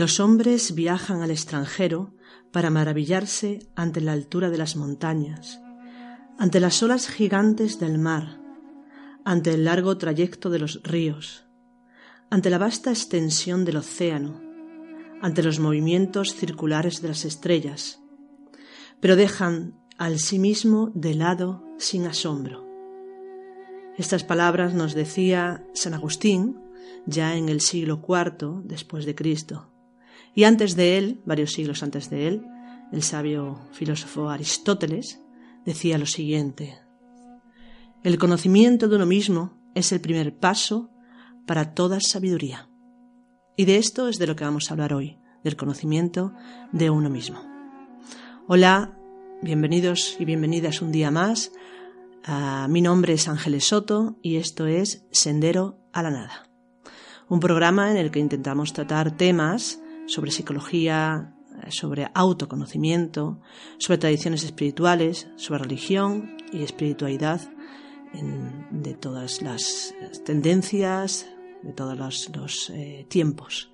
Los hombres viajan al extranjero para maravillarse ante la altura de las montañas, ante las olas gigantes del mar, ante el largo trayecto de los ríos, ante la vasta extensión del océano, ante los movimientos circulares de las estrellas, pero dejan al sí mismo de lado sin asombro. Estas palabras nos decía San Agustín ya en el siglo IV después de Cristo. Y antes de él, varios siglos antes de él, el sabio filósofo Aristóteles decía lo siguiente. El conocimiento de uno mismo es el primer paso para toda sabiduría. Y de esto es de lo que vamos a hablar hoy, del conocimiento de uno mismo. Hola, bienvenidos y bienvenidas un día más. Ah, mi nombre es Ángeles Soto y esto es Sendero a la Nada. Un programa en el que intentamos tratar temas sobre psicología, sobre autoconocimiento, sobre tradiciones espirituales, sobre religión y espiritualidad, de todas las tendencias, de todos los, eh, tiempos.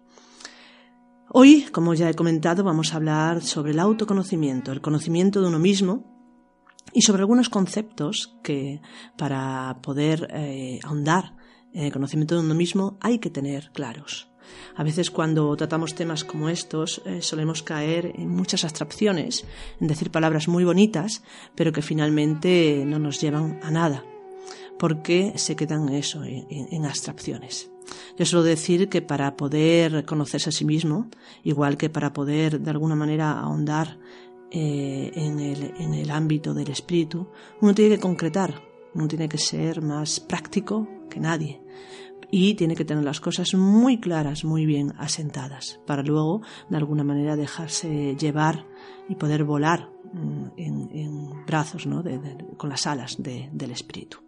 Hoy, como ya he comentado, vamos a hablar sobre el autoconocimiento, el conocimiento de uno mismo y sobre algunos conceptos que para poder eh, ahondar en el conocimiento de uno mismo hay que tener claros. A veces cuando tratamos temas como estos eh, solemos caer en muchas abstracciones, en decir palabras muy bonitas, pero que finalmente no nos llevan a nada, porque se quedan eso, en, abstracciones. Yo suelo decir que para poder conocerse a sí mismo, igual que para poder de alguna manera ahondar eh, en, el, en el ámbito del espíritu, uno tiene que concretar, uno tiene que ser más práctico que nadie y tiene que tener las cosas muy claras, muy bien asentadas, para luego, de alguna manera, dejarse llevar y poder volar mm, en, brazos, ¿no? con las alas del espíritu.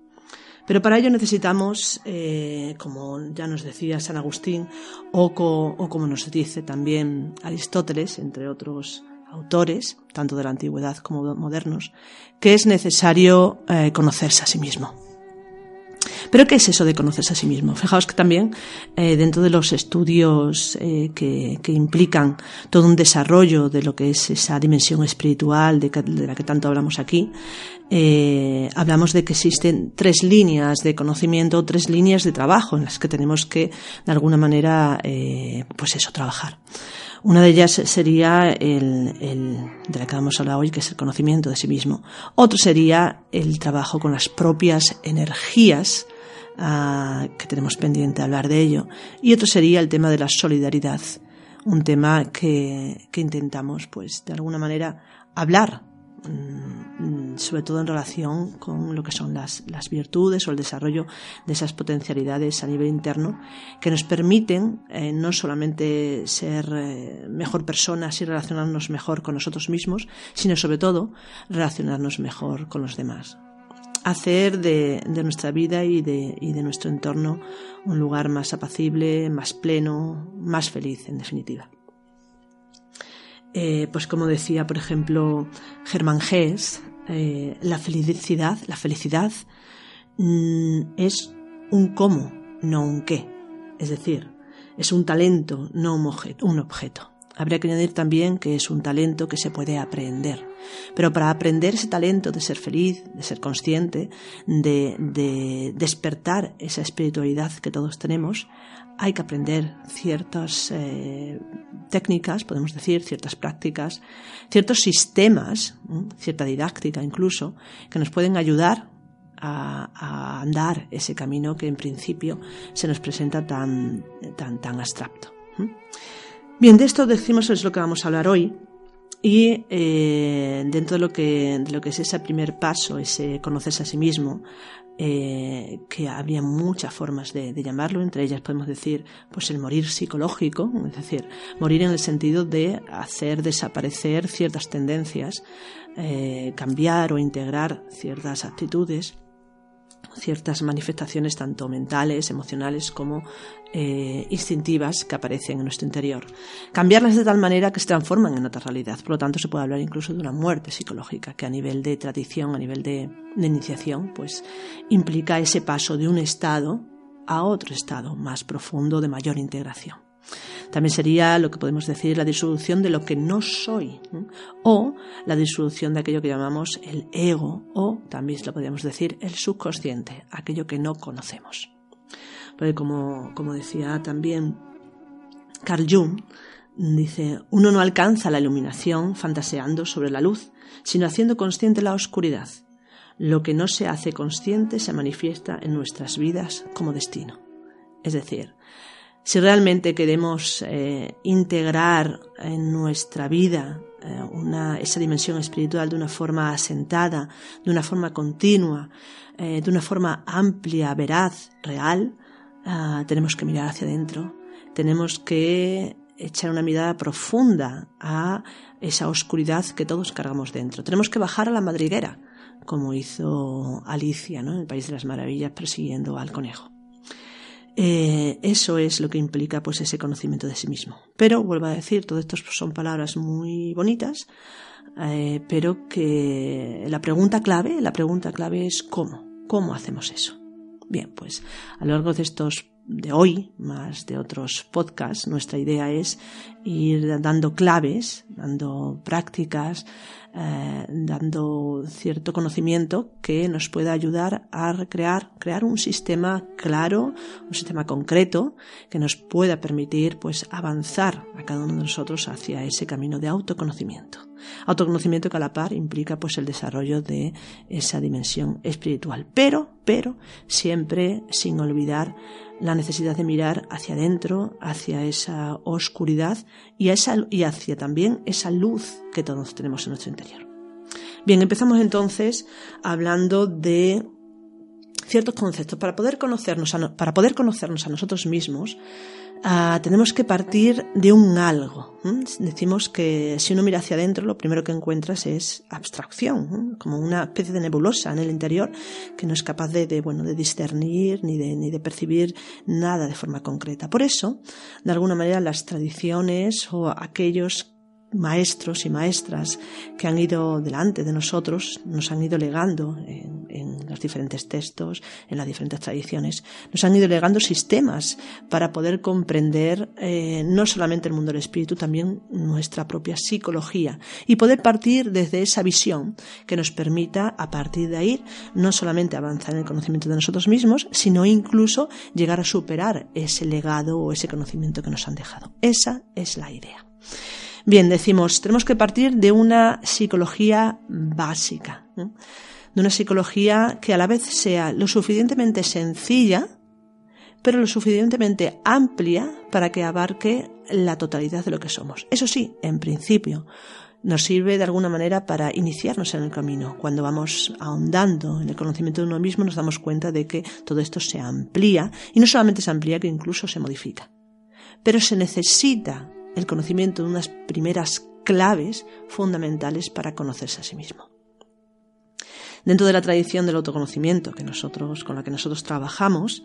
Pero para ello necesitamos, eh, como ya nos decía San Agustín, o, como nos dice también Aristóteles, entre otros autores, tanto de la antigüedad como modernos, que es necesario eh, conocerse a sí mismo. Pero ¿qué es eso de conocerse a sí mismo? Fijaos que también eh, dentro de los estudios eh, que, implican todo un desarrollo de lo que es esa dimensión espiritual de, la que tanto hablamos aquí, eh, hablamos de que existen tres líneas de conocimiento, tres líneas de trabajo en las que tenemos que, de alguna manera, pues eso, trabajar. Una de ellas sería el, de la que vamos a hablar hoy, que es el conocimiento de sí mismo. Otro sería el trabajo con las propias energías, ah, que tenemos pendiente hablar de ello. Y otro sería el tema de la solidaridad, un tema que, que intentamos, pues, de alguna manera hablar Mm, sobre todo en relación con lo que son las, virtudes o el desarrollo de esas potencialidades a nivel interno que nos permiten eh, no solamente ser eh, mejor personas y relacionarnos mejor con nosotros mismos, sino sobre todo relacionarnos mejor con los demás. Hacer de, nuestra vida y de, nuestro entorno un lugar más apacible, más pleno, más feliz, en definitiva. Eh, pues como decía, por ejemplo, Germán Gess, eh, la felicidad, la felicidad mm, es un cómo, no un qué. Es decir, es un talento, no un objeto. Habría que añadir también que es un talento que se puede aprender. Pero para aprender ese talento de ser feliz, de ser consciente, de despertar esa espiritualidad que todos tenemos, hay que aprender ciertas eh, técnicas, podemos decir, ciertas prácticas, ciertos sistemas, cierta didáctica incluso, que nos pueden ayudar a, andar ese camino que en principio se nos presenta tan, tan, tan abstracto. Bien, de esto decimos es lo que vamos a hablar hoy. Y eh, dentro de lo, que, de lo que es ese primer paso, ese conocerse a sí mismo, eh, que habría muchas formas de, llamarlo, entre ellas podemos decir pues el morir psicológico, es decir, morir en el sentido de hacer desaparecer ciertas tendencias, eh, cambiar o integrar ciertas actitudes ciertas manifestaciones tanto mentales, emocionales como eh, instintivas que aparecen en nuestro interior. Cambiarlas de tal manera que se transforman en otra realidad. Por lo tanto, se puede hablar incluso de una muerte psicológica que a nivel de tradición, a nivel de, de iniciación, pues implica ese paso de un estado a otro estado más profundo de mayor integración. También sería lo que podemos decir la disolución de lo que no soy o la disolución de aquello que llamamos el ego o también lo podríamos decir el subconsciente, aquello que no conocemos. Porque como, como decía también Carl Jung, dice, uno no alcanza la iluminación fantaseando sobre la luz, sino haciendo consciente la oscuridad. Lo que no se hace consciente se manifiesta en nuestras vidas como destino. Es decir, si realmente queremos eh, integrar en nuestra vida eh, esa dimensión espiritual de una forma asentada, de una forma continua, eh, de una forma amplia, veraz, real, ah, tenemos que mirar hacia adentro, tenemos que echar una mirada profunda a esa oscuridad que todos cargamos dentro. Tenemos que bajar a la madriguera, como hizo Alicia en el País de las Maravillas persiguiendo al conejo. Eh, eso es lo que implica pues ese conocimiento de sí mismo. Pero vuelvo a decir, todo esto son palabras muy bonitas, eh, pero que la pregunta clave, la pregunta clave es cómo, cómo hacemos eso. Bien, pues a lo largo de estos de hoy, más de otros podcasts, nuestra idea es ir dando claves, dando prácticas, eh, dando cierto conocimiento que nos pueda ayudar a recrear, crear un sistema claro, un sistema concreto que nos pueda permitir pues avanzar a cada uno de nosotros hacia ese camino de autoconocimiento. Autoconocimiento que a la par implica pues el desarrollo de esa dimensión espiritual, pero, pero siempre sin olvidar la necesidad de mirar hacia adentro, hacia esa oscuridad y, y hacia también esa luz que todos tenemos en nuestro interior. Bien, empezamos entonces hablando de ciertos conceptos. Para poder conocernos para poder conocernos a nosotros mismos, Ah, tenemos que partir de un algo. Decimos que si uno mira hacia adentro, lo primero que encuentras es abstracción, como una especie de nebulosa en el interior que no es capaz de, bueno, de discernir ni de, ni de percibir nada de forma concreta. Por eso, de alguna manera, las tradiciones o aquellos maestros y maestras que han ido delante de nosotros, nos han ido legando en, los diferentes textos, en las diferentes tradiciones, nos han ido legando sistemas para poder comprender eh, no solamente el mundo del espíritu, también nuestra propia psicología y poder partir desde esa visión que nos permita a partir de ahí no solamente avanzar en el conocimiento de nosotros mismos, sino incluso llegar a superar ese legado o ese conocimiento que nos han dejado. Esa es la idea. Bien, decimos, tenemos que partir de una psicología básica, de una psicología que a la vez sea lo suficientemente sencilla, pero lo suficientemente amplia para que abarque la totalidad de lo que somos. Eso sí, en principio, nos sirve de alguna manera para iniciarnos en el camino. Cuando vamos ahondando en el conocimiento de uno mismo nos damos cuenta de que todo esto se amplía y no solamente se amplía, que incluso se modifica. Pero se necesita el conocimiento de unas primeras claves fundamentales para conocerse a sí mismo. Dentro de la tradición del autoconocimiento que nosotros, con la que nosotros trabajamos,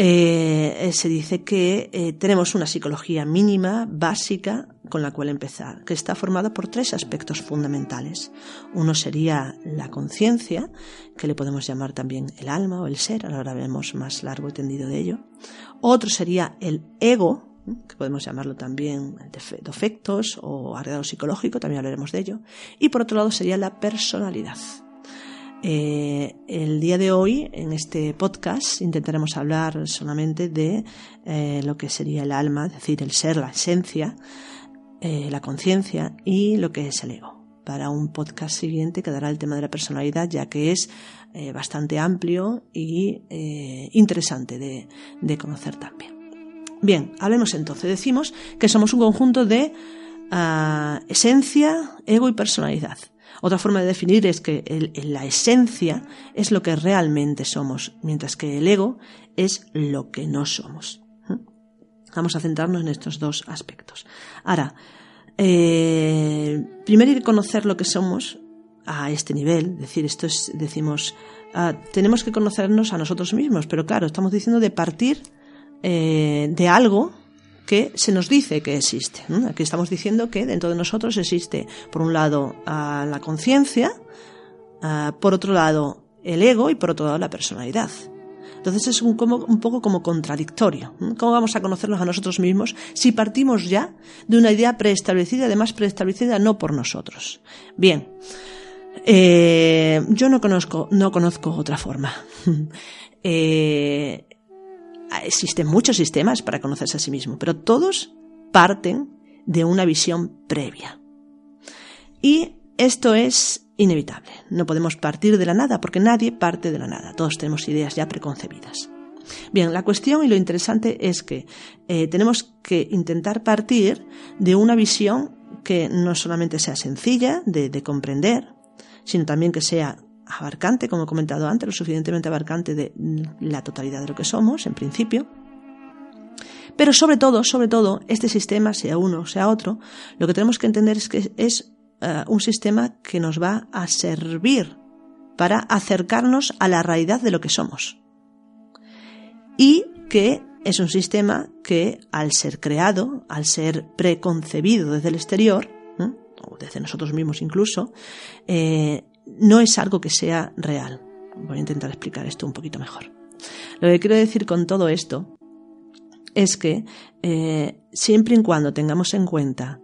eh, se dice que eh, tenemos una psicología mínima, básica, con la cual empezar, que está formada por tres aspectos fundamentales. Uno sería la conciencia, que le podemos llamar también el alma o el ser, ahora veremos más largo y tendido de ello. Otro sería el ego, que podemos llamarlo también defectos o agregado psicológico, también hablaremos de ello. Y por otro lado sería la personalidad. Eh, el día de hoy, en este podcast, intentaremos hablar solamente de eh, lo que sería el alma, es decir, el ser, la esencia, eh, la conciencia y lo que es el ego. Para un podcast siguiente quedará el tema de la personalidad, ya que es bastante amplio y interesante de conocer también. Bien, hablemos entonces. Decimos que somos un conjunto de ah, esencia, ego y personalidad. Otra forma de definir es que la esencia es lo que realmente somos, mientras que el ego es lo que no somos. ¿Mm? Vamos a centrarnos en estos dos aspectos. Ahora, eh, primero hay que conocer lo que somos a este nivel, decir, esto es, decimos, ah, tenemos que conocernos a nosotros mismos, pero claro, estamos diciendo de partir eh, de algo que se nos dice que existe. Aquí estamos diciendo que dentro de nosotros existe, por un lado, la conciencia, por otro lado, el ego y por otro lado, la personalidad. Entonces es un, poco como contradictorio. ¿Cómo vamos a conocernos a nosotros mismos si partimos ya de una idea preestablecida, además preestablecida no por nosotros? Bien, eh, yo no conozco, no conozco otra forma. eh, existen muchos sistemas para conocerse a sí mismo, pero todos parten de una visión previa. Y esto es inevitable. No podemos partir de la nada porque nadie parte de la nada. Todos tenemos ideas ya preconcebidas. Bien, la cuestión y lo interesante es que eh, tenemos que intentar partir de una visión que no solamente sea sencilla de, de comprender, sino también que sea abarcante, como he comentado antes, lo suficientemente abarcante de la totalidad de lo que somos, en principio. Pero sobre todo, sobre todo, este sistema, sea uno, sea otro, lo que tenemos que entender es que es eh, un sistema que nos va a servir para acercarnos a la realidad de lo que somos. Y que es un sistema que, al ser creado, al ser preconcebido desde el exterior, o desde nosotros mismos incluso, eh, no es algo que sea real. Voy a intentar explicar esto un poquito mejor. Lo que quiero decir con todo esto es que eh, siempre y cuando tengamos en cuenta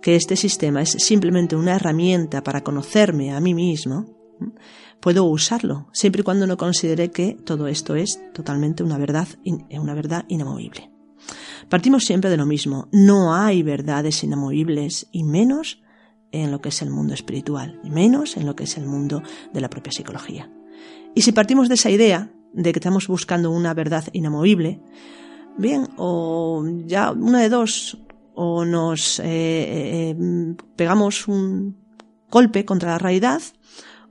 que este sistema es simplemente una herramienta para conocerme a mí mismo, puedo usarlo, siempre y cuando no considere que todo esto es totalmente una verdad, una verdad inamovible. Partimos siempre de lo mismo, no hay verdades inamovibles y menos en lo que es el mundo espiritual, y menos en lo que es el mundo de la propia psicología. Y si partimos de esa idea de que estamos buscando una verdad inamovible, bien, o ya una de dos, o nos eh, eh, pegamos un golpe contra la realidad,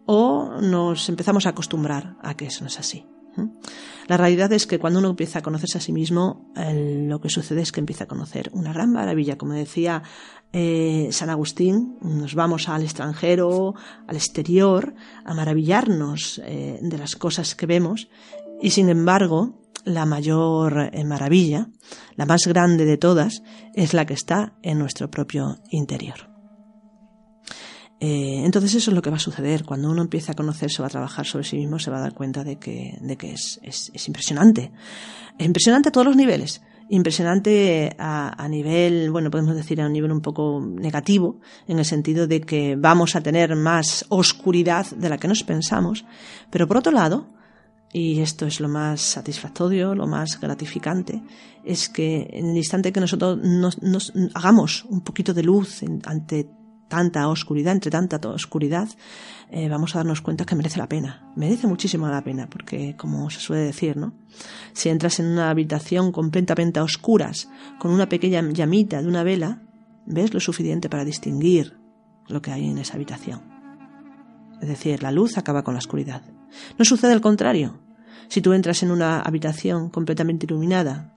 o nos empezamos a acostumbrar a que eso no es así. La realidad es que cuando uno empieza a conocerse a sí mismo, lo que sucede es que empieza a conocer una gran maravilla. Como decía eh, San Agustín, nos vamos al extranjero, al exterior, a maravillarnos eh, de las cosas que vemos y sin embargo la mayor eh, maravilla, la más grande de todas, es la que está en nuestro propio interior. Eh, entonces eso es lo que va a suceder. Cuando uno empieza a conocerse o a trabajar sobre sí mismo, se va a dar cuenta de que, de que es, es, es impresionante. Es impresionante a todos los niveles. Impresionante a, nivel, bueno, podemos decir a un nivel un poco negativo, en el sentido de que vamos a tener más oscuridad de la que nos pensamos. Pero por otro lado, y esto es lo más satisfactorio, lo más gratificante, es que en el instante que nosotros nos, nos hagamos un poquito de luz ante tanta oscuridad, entre tanta oscuridad, eh, vamos a darnos cuenta que merece la pena. Merece muchísimo la pena, porque como se suele decir, ¿no? Si entras en una habitación completamente a oscuras, con una pequeña llamita de una vela, ves lo suficiente para distinguir lo que hay en esa habitación. Es decir, la luz acaba con la oscuridad. No sucede al contrario. Si tú entras en una habitación completamente iluminada,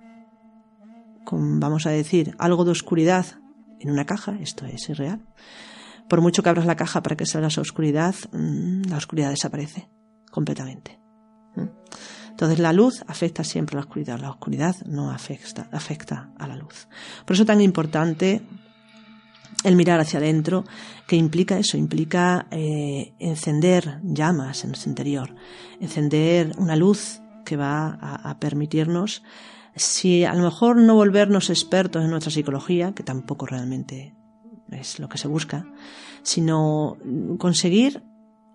con, vamos a decir, algo de oscuridad en una caja, esto es irreal. Por mucho que abras la caja para que salga esa oscuridad, mm, la oscuridad desaparece completamente. Entonces la luz afecta siempre a la oscuridad, la oscuridad no afecta, afecta a la luz. Por eso es tan importante el mirar hacia adentro, que implica eso, implica eh, encender llamas en nuestro interior, encender una luz que va a permitirnos si a lo mejor no volvernos expertos en nuestra psicología, que tampoco realmente es lo que se busca, sino conseguir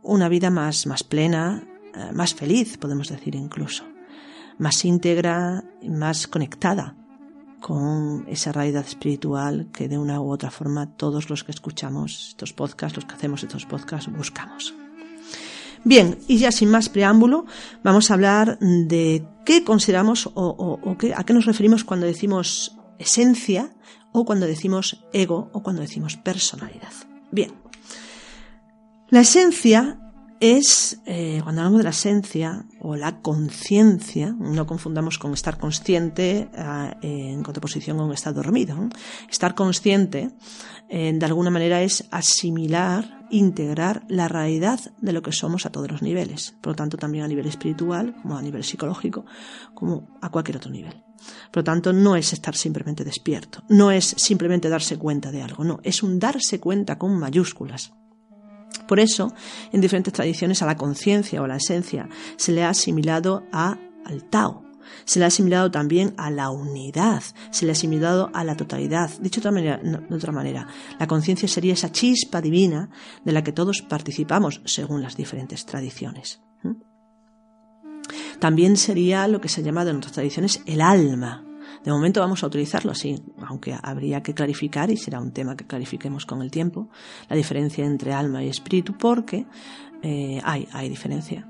una vida más, más plena, eh, más feliz, podemos decir incluso, más íntegra, más conectada con esa realidad espiritual que de una u otra forma todos los que escuchamos estos podcasts, los que hacemos estos podcasts, buscamos. Bien, y ya sin más preámbulo, vamos a hablar de qué consideramos o, a qué nos referimos cuando decimos esencia o cuando decimos ego o cuando decimos personalidad. Bien, la esencia es, eh, cuando hablamos de la esencia o la conciencia, no confundamos con estar consciente eh, en contraposición con estar dormido. Estar consciente, eh, de alguna manera, es asimilar, integrar la realidad de lo que somos a todos los niveles. Por lo tanto, también a nivel espiritual, como a nivel psicológico, como a cualquier otro nivel. Por lo tanto, no es estar simplemente despierto, no es simplemente darse cuenta de algo, no, es un darse cuenta con mayúsculas. Por eso, en diferentes tradiciones a la conciencia o a la esencia se le ha asimilado a al Tao. Se le ha asimilado también a la unidad, se le ha asimilado a la totalidad. Dicho de otra manera, la conciencia sería esa chispa divina de la que todos participamos según las diferentes tradiciones. También sería lo que se ha llamado en otras tradiciones el alma. De momento vamos a utilizarlo así, aunque habría que clarificar, y será un tema que clarifiquemos con el tiempo, la diferencia entre alma y espíritu, porque eh, hay, hay diferencia.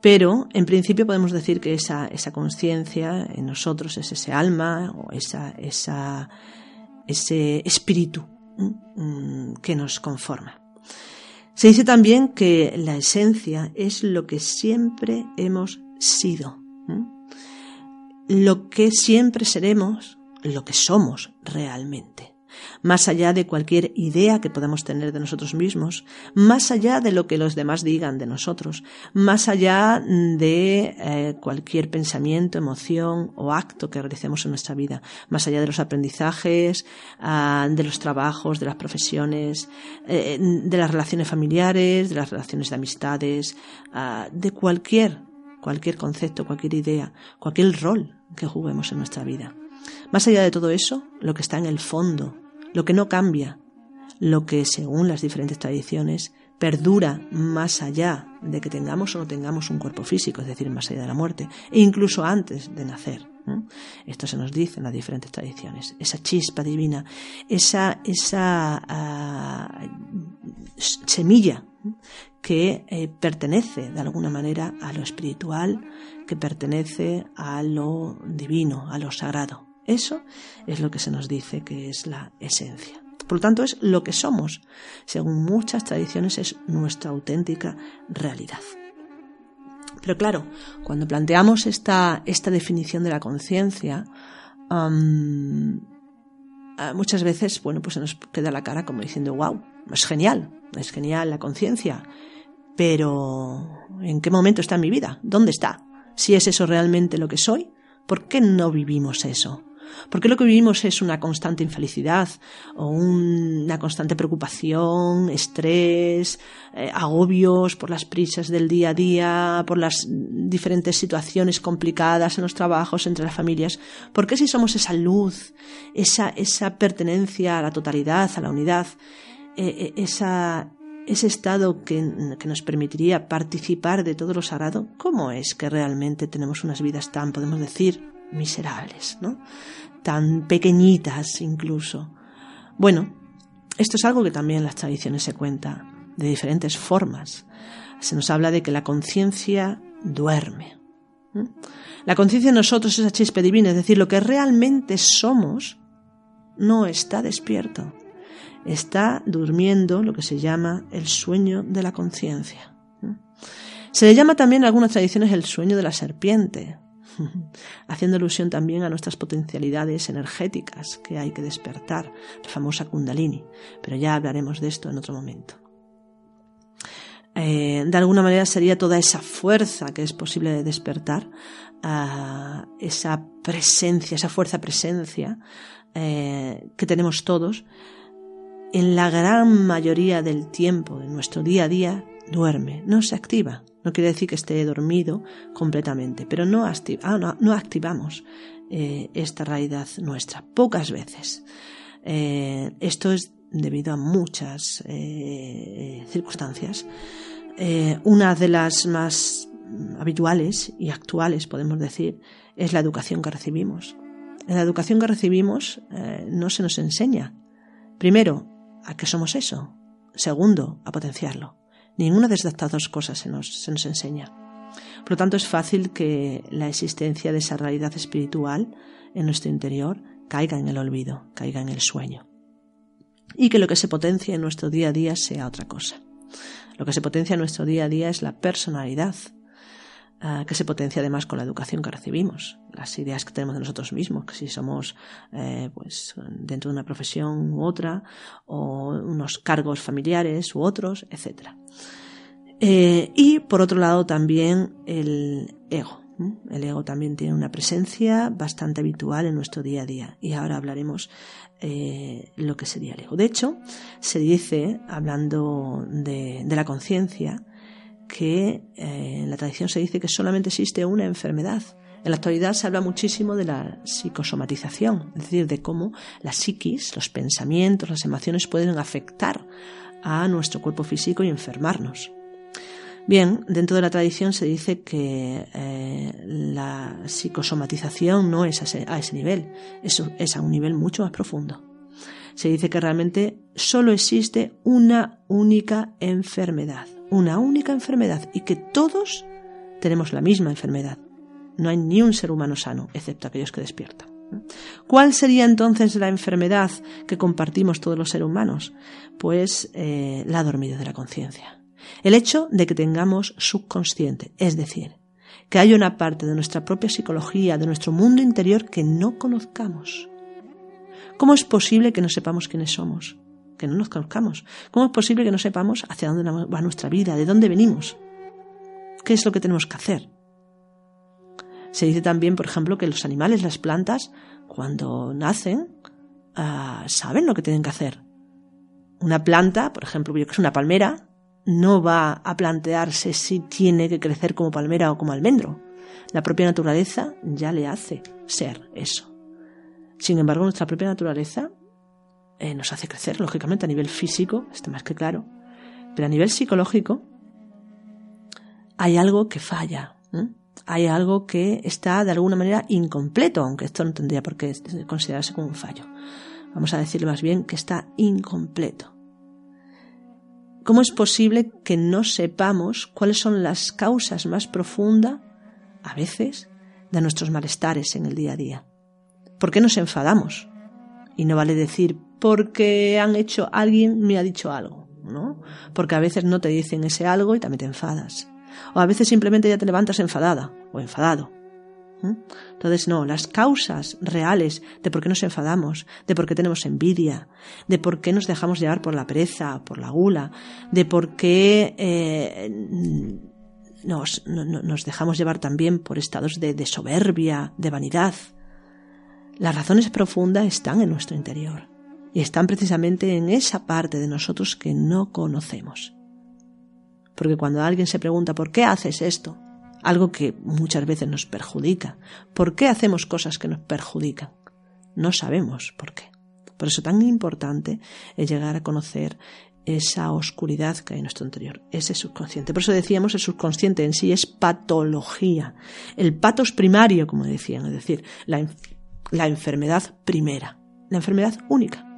Pero en principio podemos decir que esa, esa conciencia en nosotros es ese alma o esa, esa, ese espíritu mm, que nos conforma. Se dice también que la esencia es lo que siempre hemos sido, lo que siempre seremos, lo que somos realmente. Más allá de cualquier idea que podamos tener de nosotros mismos, más allá de lo que los demás digan de nosotros, más allá de eh, cualquier pensamiento, emoción o acto que realicemos en nuestra vida, más allá de los aprendizajes, ah, de los trabajos, de las profesiones, eh, de las relaciones familiares, de las relaciones de amistades, ah, de cualquier cualquier concepto, cualquier idea, cualquier rol que juguemos en nuestra vida. Más allá de todo eso, lo que está en el fondo, lo que no cambia, lo que según las diferentes tradiciones perdura más allá de que tengamos o no tengamos un cuerpo físico, es decir, más allá de la muerte, e incluso antes de nacer. Esto se nos dice en las diferentes tradiciones. Esa chispa divina, esa, esa ah, semilla que eh, pertenece de alguna manera a lo espiritual, que pertenece a lo divino, a lo sagrado. Eso es lo que se nos dice que es la esencia. Por lo tanto, es lo que somos. Según muchas tradiciones, es nuestra auténtica realidad. Pero claro, cuando planteamos esta, esta definición de la conciencia, muchas veces, bueno, pues se nos queda la cara como diciendo, wow, es genial, es genial la conciencia, pero ¿en qué momento está mi vida? ¿Dónde está? Si es eso realmente lo que soy, ¿por qué no vivimos eso? Porque lo que vivimos es una constante infelicidad o una constante preocupación, estrés, eh, agobios por las prisas del día a día, por las diferentes situaciones complicadas en los trabajos, entre las familias. ¿Por qué si somos esa luz, esa, esa pertenencia a la totalidad, a la unidad, eh, eh, esa, ese estado que, que, nos permitiría participar de todo lo sagrado, ¿cómo es que realmente tenemos unas vidas tan, podemos decir, miserables, ¿no? Tan pequeñitas incluso. Bueno, esto es algo que también en las tradiciones se cuenta de diferentes formas. Se nos habla de que la conciencia duerme. La conciencia en nosotros, esa chispa divina, es decir, lo que realmente somos, no está despierto. Está durmiendo lo que se llama el sueño de la conciencia. Se le llama también en algunas tradiciones el sueño de la serpiente, haciendo alusión también a nuestras potencialidades energéticas que hay que despertar, la famosa kundalini, pero ya hablaremos de esto en otro momento. Eh, de alguna manera sería toda esa fuerza que es posible de despertar, esa presencia, esa fuerza presencia eh, que tenemos todos, en la gran mayoría del tiempo de nuestro día a día duerme, no se activa. No quiere decir que esté dormido completamente, pero no, ah, no, activamos eh, esta realidad nuestra, pocas veces. Eh, esto es debido a muchas eh, circunstancias. una de las más habituales y actuales, podemos decir, es la educación que recibimos. En la educación que recibimos no se nos enseña, primero, a qué somos eso, segundo, a potenciarlo. Ninguna de estas dos cosas se nos, se nos enseña. Por lo tanto, es fácil que la existencia de esa realidad espiritual en nuestro interior caiga en el olvido, caiga en el sueño. Y que lo que se potencia en nuestro día a día sea otra cosa. Lo que se potencia en nuestro día a día es la personalidad, Ah, que se potencia además con la educación que recibimos, las ideas que tenemos de nosotros mismos, que si somos eh, pues dentro de una profesión u otra, o unos cargos familiares u otros, etc. Eh, y por otro lado también el ego. El ego también tiene una presencia bastante habitual en nuestro día a día y ahora hablaremos eh, lo que sería el ego. De hecho, se dice, hablando de la conciencia, que eh, en la tradición se dice que solamente existe una enfermedad En la actualidad se habla muchísimo de la psicosomatización, es decir, de cómo la psiquis, los pensamientos, las emociones pueden afectar a nuestro cuerpo físico y enfermarnos. Bien, dentro de la tradición se dice que eh, la psicosomatización no es a ese, nivel, es a un nivel mucho más profundo. Se dice que realmente solo existe una única enfermedad, una única enfermedad y que todos tenemos la misma enfermedad. No hay ni un ser humano sano, excepto aquellos que despiertan. ¿Cuál sería entonces la enfermedad que compartimos todos los seres humanos? Pues eh, la dormida de la conciencia. El hecho de que tengamos subconsciente, es decir, que hay una parte de nuestra propia psicología, de nuestro mundo interior que no conozcamos. ¿Cómo es posible que no sepamos quiénes somos? Que no nos conozcamos. ¿Cómo es posible que no sepamos hacia dónde va nuestra vida, de dónde venimos? ¿Qué es lo que tenemos que hacer? Se dice también, por ejemplo, que los animales, las plantas, cuando nacen, ah, saben lo que tienen que hacer. Una planta, por ejemplo, yo que es una palmera, no va a plantearse si tiene que crecer como palmera o como almendro. La propia naturaleza ya le hace ser eso. Sin embargo, nuestra propia naturaleza eh, nos hace crecer, lógicamente, a nivel físico, está más que claro, pero a nivel psicológico hay algo que falla hay algo que está de alguna manera incompleto, aunque esto no tendría por qué considerarse como un fallo. Vamos a decirle más bien que está incompleto. ¿Cómo es posible que no sepamos cuáles son las causas más profundas, a veces, de nuestros malestares en el día a día? ¿Por qué nos enfadamos? Y no vale decir porque han hecho alguien me ha dicho algo, ¿no? Porque a veces no te dicen ese algo y también te enfadas. O a veces simplemente ya te levantas enfadada o enfadado. Entonces, no, las causas reales de por qué nos enfadamos, de por qué tenemos envidia, de por qué nos dejamos llevar por la pereza, por la gula, de por qué eh, nos, dejamos llevar también por estados de, de soberbia, de vanidad. Las razones profundas están en nuestro interior y están precisamente en esa parte de nosotros que no conocemos. Porque cuando alguien se pregunta ¿por qué haces esto? Algo que muchas veces nos perjudica. ¿Por qué hacemos cosas que nos perjudican? No sabemos por qué. Por eso tan importante es llegar a conocer esa oscuridad que hay en nuestro interior, ese subconsciente. Por eso decíamos, el subconsciente en sí es patología. El patos primario, como decían, es decir, la, la enfermedad primera, la enfermedad única.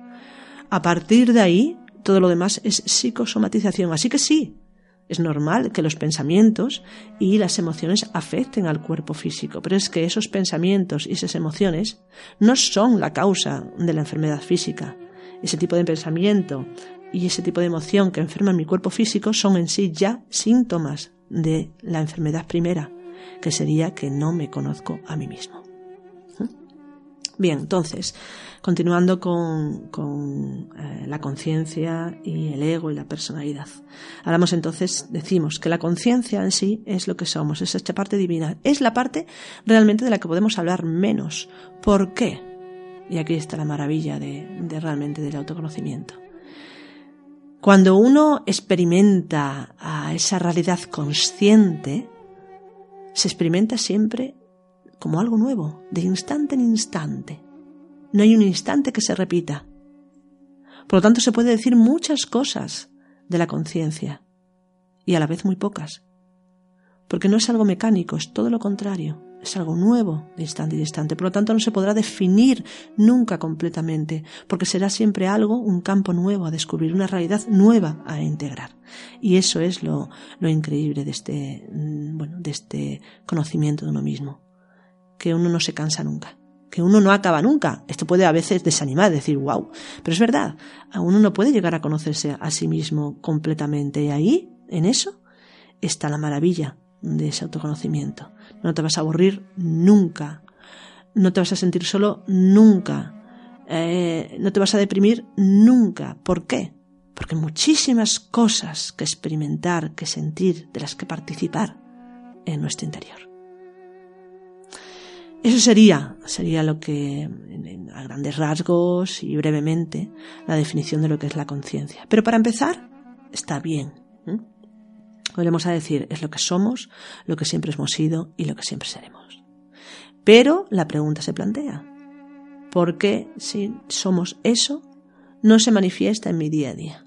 A partir de ahí, todo lo demás es psicosomatización. Así que sí, es normal que los pensamientos y las emociones afecten al cuerpo físico, pero es que esos pensamientos y esas emociones no son la causa de la enfermedad física. Ese tipo de pensamiento y ese tipo de emoción que enferma mi cuerpo físico son en sí ya síntomas de la enfermedad primera, que sería que no me conozco a mí mismo. ¿Mm? Bien, entonces, continuando con, eh, la conciencia y el ego y la personalidad. Hablamos entonces, decimos que la conciencia en sí es lo que somos, es esta parte divina, es la parte realmente de la que podemos hablar menos. ¿Por qué? Y aquí está la maravilla de, de realmente del autoconocimiento. Cuando uno experimenta a esa realidad consciente, se experimenta siempre como algo nuevo, de instante en instante. No hay un instante que se repita. Por lo tanto, se puede decir muchas cosas de la conciencia y a la vez muy pocas. Porque no es algo mecánico, es todo lo contrario, es algo nuevo de instante en instante. Por lo tanto, no se podrá definir nunca completamente, porque será siempre algo, un campo nuevo a descubrir, una realidad nueva a integrar. Y eso es lo, lo increíble de este, mm, bueno, de este conocimiento de uno mismo, que uno no se cansa nunca que uno no acaba nunca. Esto puede a veces desanimar, decir, wow, pero es verdad, uno no puede llegar a conocerse a sí mismo completamente. Y ahí, en eso, está la maravilla de ese autoconocimiento. No te vas a aburrir nunca, no te vas a sentir solo nunca, eh, no te vas a deprimir nunca. ¿Por qué? Porque muchísimas cosas que experimentar, que sentir, de las que participar en nuestro interior. Eso sería, sería lo que, a grandes rasgos y brevemente, la definición de lo que es la conciencia. Pero para empezar, está bien. Volvemos a decir, es lo que somos, lo que siempre hemos sido y lo que siempre seremos. Pero la pregunta se plantea, ¿por qué si somos eso no se manifiesta en mi día a día?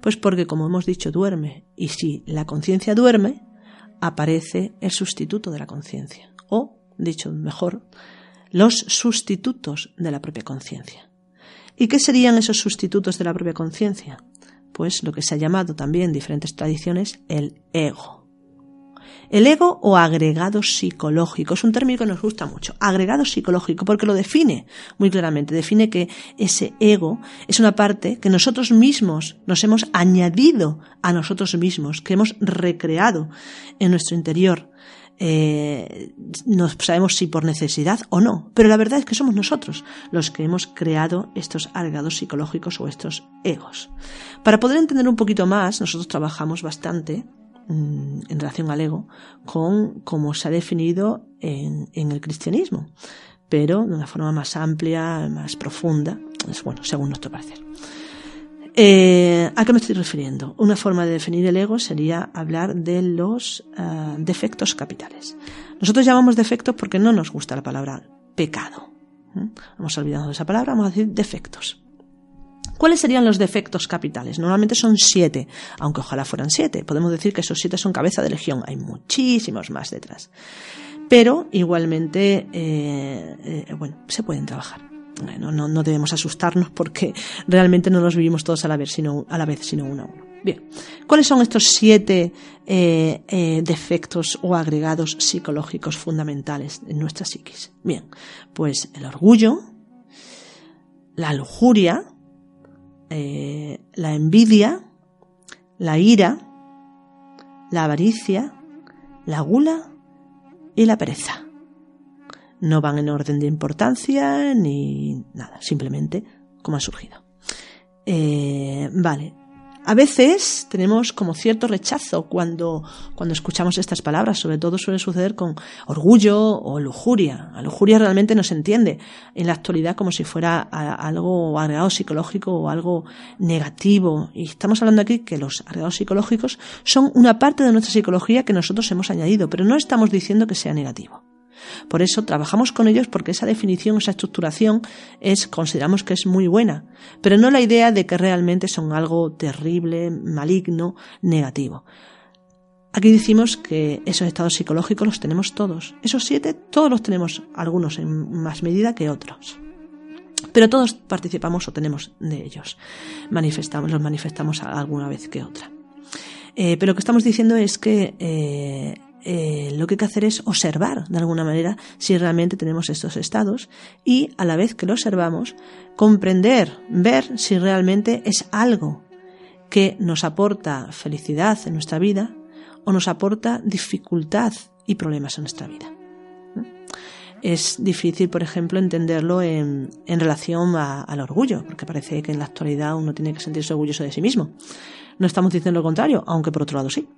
Pues porque, como hemos dicho, duerme, y si la conciencia duerme, aparece el sustituto de la conciencia, o, dicho mejor, los sustitutos de la propia conciencia. ¿Y qué serían esos sustitutos de la propia conciencia? Pues lo que se ha llamado también en diferentes tradiciones el ego. El ego o agregado psicológico es un término que nos gusta mucho. Agregado psicológico porque lo define muy claramente. Define que ese ego es una parte que nosotros mismos nos hemos añadido a nosotros mismos, que hemos recreado en nuestro interior. Eh, no sabemos si por necesidad o no, pero la verdad es que somos nosotros los que hemos creado estos agregados psicológicos o estos egos. Para poder entender un poquito más, nosotros trabajamos bastante Mm, en relación al ego con cómo se ha definido en, el cristianismo, pero de una forma más amplia, más profunda, es bueno, según nuestro parecer. Eh, ¿A qué me estoy refiriendo? Una forma de definir el ego sería hablar de los ah, defectos capitales. Nosotros llamamos defectos porque no nos gusta la palabra pecado. Hemos olvidado esa palabra, vamos a decir defectos. ¿Cuáles serían los defectos capitales? Normalmente son siete, aunque ojalá fueran siete. Podemos decir que esos siete son cabeza de legión. Hay muchísimos más detrás. Pero igualmente, eh, eh, bueno, se pueden trabajar. No, no, debemos asustarnos porque realmente no los vivimos todos a la vez, sino, a la vez, sino uno a uno. Bien, ¿cuáles son estos siete eh, defectos o agregados psicológicos fundamentales en nuestra psiquis? Bien, pues el orgullo, la lujuria, eh, la envidia, la ira, la avaricia, la gula y la pereza. No van en orden de importancia ni nada, simplemente como ha surgido. Eh, vale, a veces tenemos como cierto rechazo cuando, cuando escuchamos estas palabras, sobre todo suele suceder con orgullo o lujuria. La lujuria realmente no se entiende en la actualidad como si fuera algo agregado psicológico o algo negativo. Y estamos hablando aquí que los agregados psicológicos son una parte de nuestra psicología que nosotros hemos añadido, pero no estamos diciendo que sea negativo. Por eso trabajamos con ellos porque esa definición, esa estructuración es, consideramos que es muy buena, pero no la idea de que realmente son algo terrible, maligno, negativo. Aquí decimos que esos estados psicológicos los tenemos todos. Esos siete, todos los tenemos, algunos en más medida que otros. Pero todos participamos o tenemos de ellos. Manifestamos, los manifestamos alguna vez que otra. Eh, pero lo que estamos diciendo es que eh, eh, lo que hay que hacer es observar de alguna manera si realmente tenemos estos estados y a la vez que lo observamos, comprender, ver si realmente es algo que nos aporta felicidad en nuestra vida o nos aporta dificultad y problemas en nuestra vida. Es difícil, por ejemplo, entenderlo en, relación al orgullo, porque parece que en la actualidad uno tiene que sentirse orgulloso de sí mismo. No estamos diciendo lo contrario, aunque por otro lado sí.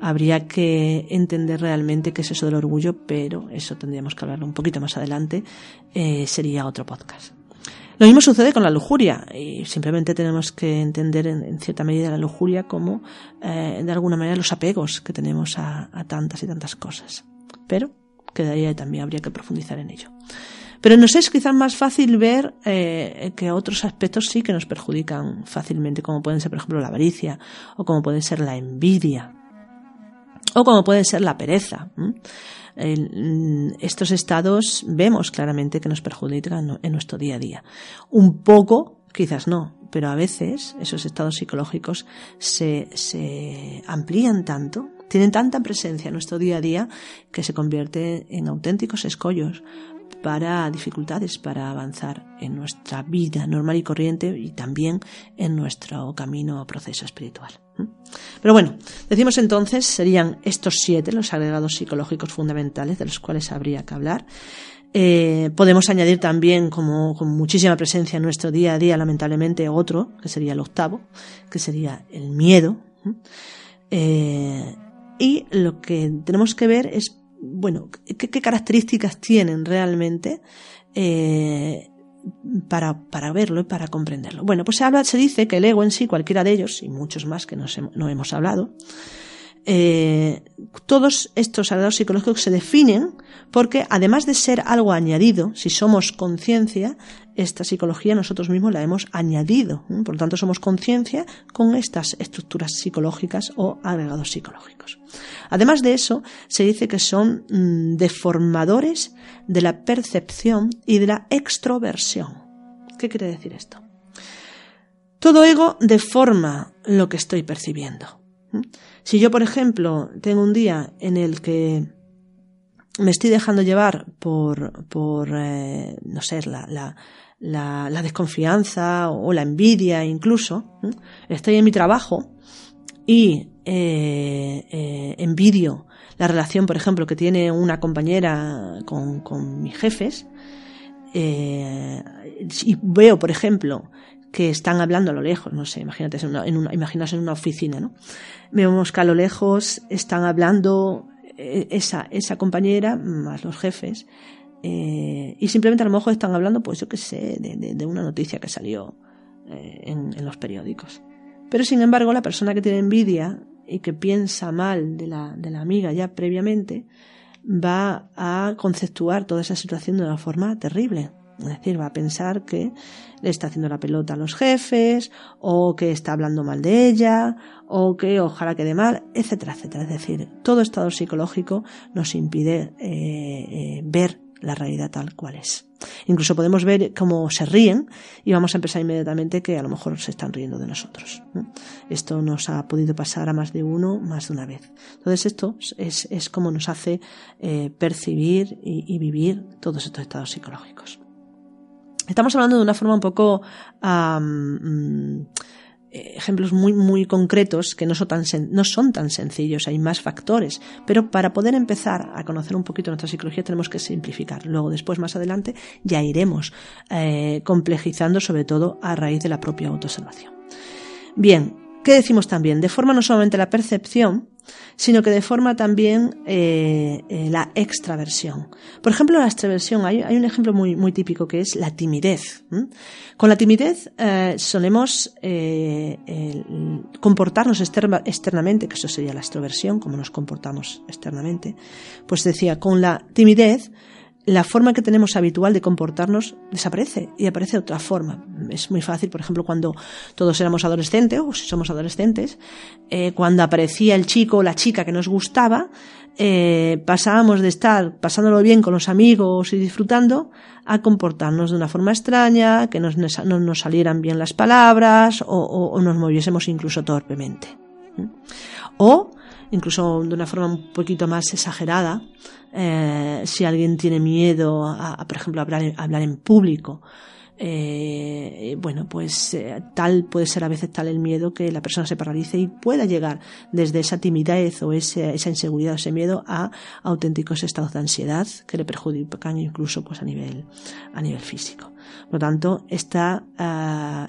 Habría que entender realmente qué es eso del orgullo, pero eso tendríamos que hablarlo un poquito más adelante. Eh, sería otro podcast. Lo mismo sucede con la lujuria y simplemente tenemos que entender en, cierta medida la lujuria como eh, de alguna manera los apegos que tenemos a, tantas y tantas cosas. Pero quedaría también habría que profundizar en ello. Pero nos es quizás más fácil ver eh, que otros aspectos sí que nos perjudican fácilmente, como pueden ser, por ejemplo, la avaricia, o como puede ser la envidia, o como puede ser la pereza. Mm, estos estados vemos claramente que nos perjudican en nuestro día a día. Un poco, quizás no, pero a veces esos estados psicológicos se, se amplían tanto tienen tanta presencia en nuestro día a día que se convierte en auténticos escollos para dificultades para avanzar en nuestra vida normal y corriente y también en nuestro camino o proceso espiritual. Pero bueno, decimos entonces, serían estos siete los agregados psicológicos fundamentales de los cuales habría que hablar. Eh, podemos añadir también, como con muchísima presencia en nuestro día a día, lamentablemente, otro, que sería el octavo, que sería el miedo. Eh, y lo que tenemos que ver es bueno, qué, características tienen realmente eh, para, para, verlo y para comprenderlo. Bueno, pues se habla, se dice que el ego en sí, cualquiera de ellos, y muchos más que no hemos hablado, eh, todos estos estados psicológicos se definen porque además de ser algo añadido, si somos conciencia, esta psicología nosotros mismos la hemos añadido. Por lo tanto, somos conciencia con estas estructuras psicológicas o agregados psicológicos. Además de eso, se dice que son mm, deformadores de la percepción y de la extroversión. ¿Qué quiere decir esto? Todo ego deforma lo que estoy percibiendo. Si yo, por ejemplo, tengo un día en el que me estoy dejando llevar por, por eh, no sé, la, la, la, desconfianza o la envidia incluso, estoy en mi trabajo y eh, eh, envidio la relación, por ejemplo, que tiene una compañera con, con mis jefes, y veo, por ejemplo, que están hablando a lo lejos, no sé, imagínate en una, en una, oficina, ¿no? Vemos que a lo lejos están hablando eh, esa, esa compañera más los jefes eh, y simplemente a lo mejor están hablando, pues yo qué sé, de, una noticia que salió eh, en, en, los periódicos. Pero sin embargo, la persona que tiene envidia y que piensa mal de la, de la amiga ya previamente, va a conceptuar toda esa situación de una forma terrible. Es decir, va a pensar que le está haciendo la pelota a los jefes, o que está hablando mal de ella, o que ojalá quede mal, etcétera, etcétera. Es decir, todo estado psicológico nos impide eh, eh, ver la realidad tal cual es. Incluso podemos ver cómo se ríen y vamos a empezar inmediatamente que a lo mejor se están riendo de nosotros. Esto nos ha podido pasar a más de uno, más de una vez. Entonces esto es, es como nos hace eh, percibir y, y vivir todos estos estados psicológicos. Estamos hablando de una forma un poco mm, ejemplos muy muy concretos que no son, tan no son tan sencillos, hay más factores, pero para poder empezar a conocer un poquito nuestra psicología tenemos que simplificar. Luego, después, más adelante, ya iremos eh, complejizando, sobre todo a raíz de la propia autoobservación. Bien, ¿qué decimos también? De forma no solamente la percepción, sino que deforma también eh, eh, la extraversión. Por ejemplo, la extraversión, hay, un ejemplo muy, muy, típico que es la timidez. Con la timidez eh, solemos comportarnos externamente, que eso sería la extroversión, como nos comportamos externamente. Pues decía, con la timidez la forma que tenemos habitual de comportarnos desaparece y aparece otra forma. Es muy fácil, por ejemplo, cuando todos éramos adolescentes, o si somos adolescentes, eh, cuando aparecía el chico o la chica que nos gustaba, eh, pasábamos de estar pasándolo bien con los amigos y disfrutando a comportarnos de una forma extraña, que no nos salieran bien las palabras o, o nos moviésemos incluso torpemente. O incluso de una forma un poquito más exagerada, eh, si alguien tiene miedo a, por ejemplo, hablar, hablar en público, eh, bueno, pues eh, tal puede ser a veces tal el miedo que la persona se paralice y pueda llegar desde esa timidez o esa inseguridad o ese miedo a auténticos estados de ansiedad que le perjudican incluso pues a nivel, físico. Por lo tanto, está ah,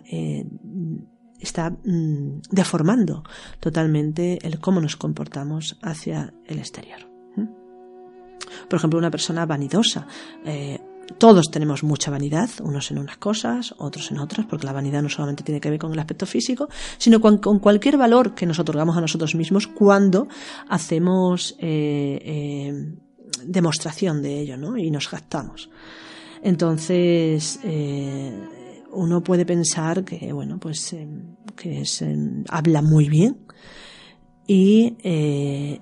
está mm, deformando totalmente el cómo nos comportamos hacia el exterior. Por ejemplo, una persona vanidosa. Eh, todos tenemos mucha vanidad, unos en unas cosas, otros en otras, porque la vanidad no solamente tiene que ver con el aspecto físico, sino con, cualquier valor que nos otorgamos a nosotros mismos cuando hacemos eh, eh, demostración de ello, ¿no? Y nos gastamos. Entonces, uno puede pensar que, bueno, pues que habla muy bien y eh,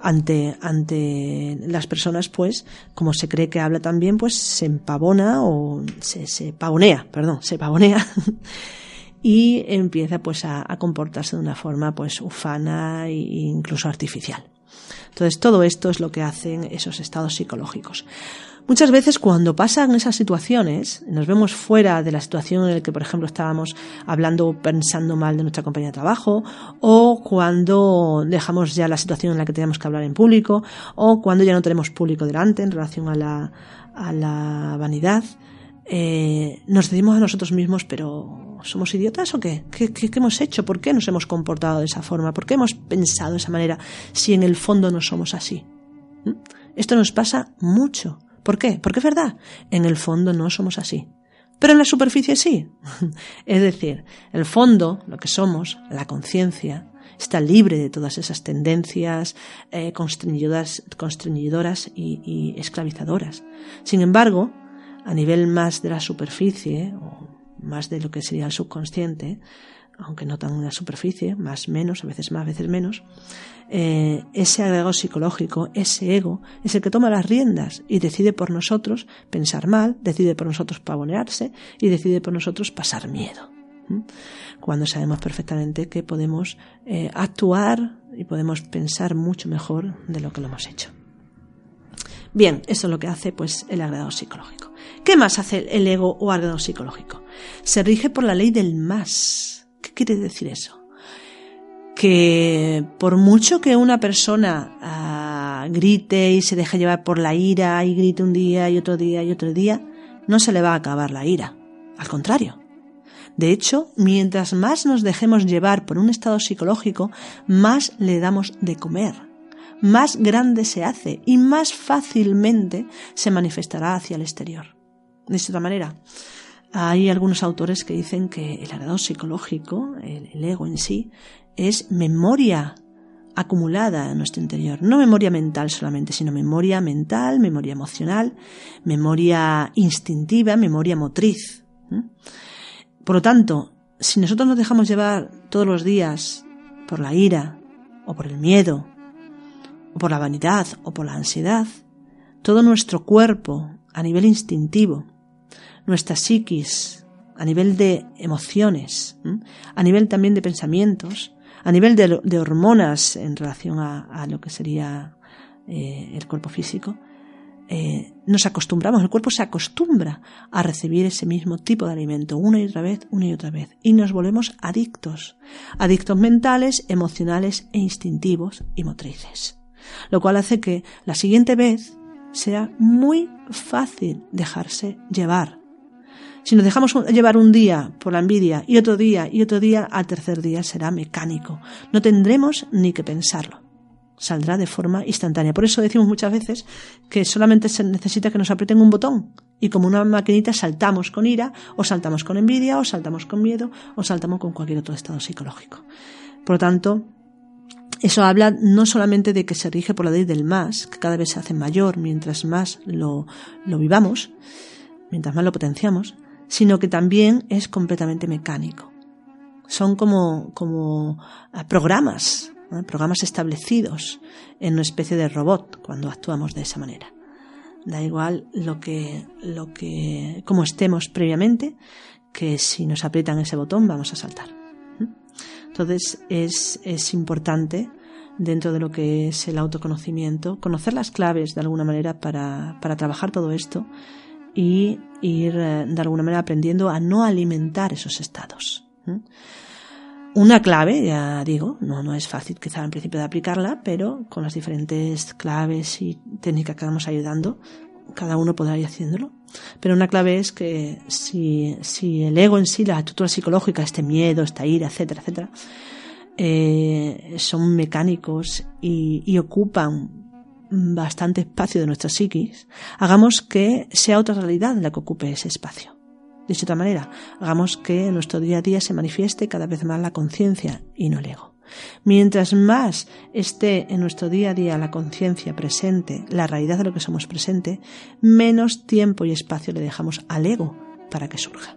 ante, ante las personas, pues, como se cree que habla también, pues se empavona o se, se pavonea, perdón, se pavonea y empieza pues a, a, comportarse de una forma pues ufana e incluso artificial. Entonces todo esto es lo que hacen esos estados psicológicos. Muchas veces cuando pasan esas situaciones, nos vemos fuera de la situación en la que, por ejemplo, estábamos hablando o pensando mal de nuestra compañía de trabajo, o cuando dejamos ya la situación en la que tenemos que hablar en público, o cuando ya no tenemos público delante en relación a la, a la vanidad, eh, nos decimos a nosotros mismos, pero ¿somos idiotas o qué? ¿Qué, qué? hemos hecho? ¿Por qué nos hemos comportado de esa forma? ¿Por qué hemos pensado de esa manera si en el fondo no somos así? ¿Mm? Esto nos pasa mucho. ¿Por qué? Porque es verdad, en el fondo no somos así. Pero en la superficie sí. es decir, el fondo, lo que somos, la conciencia, está libre de todas esas tendencias eh, constreñidoras, y, esclavizadoras. Sin embargo, a nivel más de la superficie, o más de lo que sería el subconsciente, aunque no tan en la superficie, más menos, a veces más, a veces menos, eh, ese agregado psicológico, ese ego, es el que toma las riendas y decide por nosotros pensar mal, decide por nosotros pavonearse y decide por nosotros pasar miedo. Cuando sabemos perfectamente que podemos eh, actuar y podemos pensar mucho mejor de lo que lo hemos hecho. Bien, eso es lo que hace pues el agregado psicológico. ¿Qué más hace el ego o agregado psicológico? Se rige por la ley del más. ¿Qué quiere decir eso? Que por mucho que una persona ah, grite y se deje llevar por la ira y grite un día y otro día y otro día, no se le va a acabar la ira. Al contrario. De hecho, mientras más nos dejemos llevar por un estado psicológico, más le damos de comer, más grande se hace y más fácilmente se manifestará hacia el exterior. De esta manera, hay algunos autores que dicen que el agrado psicológico, el, ego en sí, es memoria acumulada en nuestro interior. No memoria mental solamente, sino memoria mental, memoria emocional, memoria instintiva, memoria motriz. Por lo tanto, si nosotros nos dejamos llevar todos los días por la ira, o por el miedo, o por la vanidad, o por la ansiedad, todo nuestro cuerpo a nivel instintivo nuestra psiquis, a nivel de emociones, a nivel también de pensamientos, a nivel de, hormonas en relación a, lo que sería eh, el cuerpo físico, eh, nos acostumbramos, el cuerpo se acostumbra a recibir ese mismo tipo de alimento una y otra vez, una y otra vez, y nos volvemos adictos, adictos mentales, emocionales e instintivos y motrices. Lo cual hace que la siguiente vez sea muy fácil dejarse llevar si nos dejamos llevar un día por la envidia y otro día y otro día, al tercer día será mecánico. No tendremos ni que pensarlo. Saldrá de forma instantánea. Por eso decimos muchas veces que solamente se necesita que nos aprieten un botón y como una maquinita saltamos con ira o saltamos con envidia o saltamos con miedo o saltamos con cualquier otro estado psicológico. Por lo tanto, eso habla no solamente de que se rige por la ley del más, que cada vez se hace mayor mientras más lo, lo vivamos, mientras más lo potenciamos, sino que también es completamente mecánico. Son como, como eh, programas, programas establecidos en una especie de robot cuando actuamos de esa manera. Da igual lo que, lo que, como estemos previamente, que si nos aprietan ese botón vamos a saltar. Entonces es, es importante dentro de lo que es el autoconocimiento, conocer las claves de alguna manera para, para trabajar todo esto y ir eh, de alguna manera aprendiendo a no alimentar esos estados. Una clave, ya digo, no, no es fácil quizá al principio de aplicarla, pero con las diferentes claves y técnicas que vamos ayudando, cada uno podrá ir haciéndolo. Pero una clave es que si, si el ego en sí, la estructura psicológica, este miedo, esta ira, etcétera, etcétera, eh, son mecánicos y, y ocupan bastante espacio de nuestra psiquis, hagamos que sea otra realidad la que ocupe ese espacio. De otra manera, hagamos que en nuestro día a día se manifieste cada vez más la conciencia y no el ego. Mientras más esté en nuestro día a día la conciencia presente, la realidad de lo que somos presente, menos tiempo y espacio le dejamos al ego para que surja.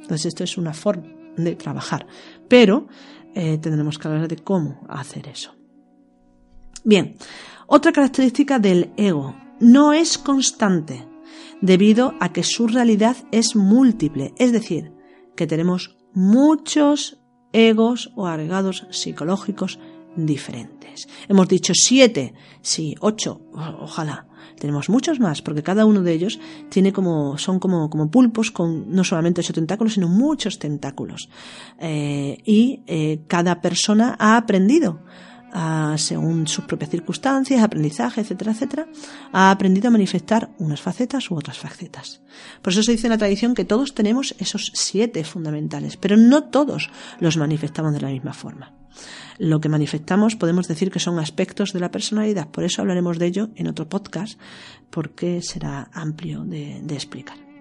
Entonces esto es una forma de trabajar, pero eh, tendremos que hablar de cómo hacer eso. Bien, otra característica del ego, no es constante, debido a que su realidad es múltiple, es decir, que tenemos muchos egos o agregados psicológicos diferentes. Hemos dicho siete, sí, ocho, ojalá. Tenemos muchos más, porque cada uno de ellos tiene como, son como, como pulpos con no solamente ocho tentáculos, sino muchos tentáculos. Eh, y eh, cada persona ha aprendido según sus propias circunstancias, aprendizaje, etcétera, etcétera, ha aprendido a manifestar unas facetas u otras facetas. Por eso se dice en la tradición que todos tenemos esos siete fundamentales, pero no todos los manifestamos de la misma forma. Lo que manifestamos podemos decir que son aspectos de la personalidad, por eso hablaremos de ello en otro podcast, porque será amplio de, explicar.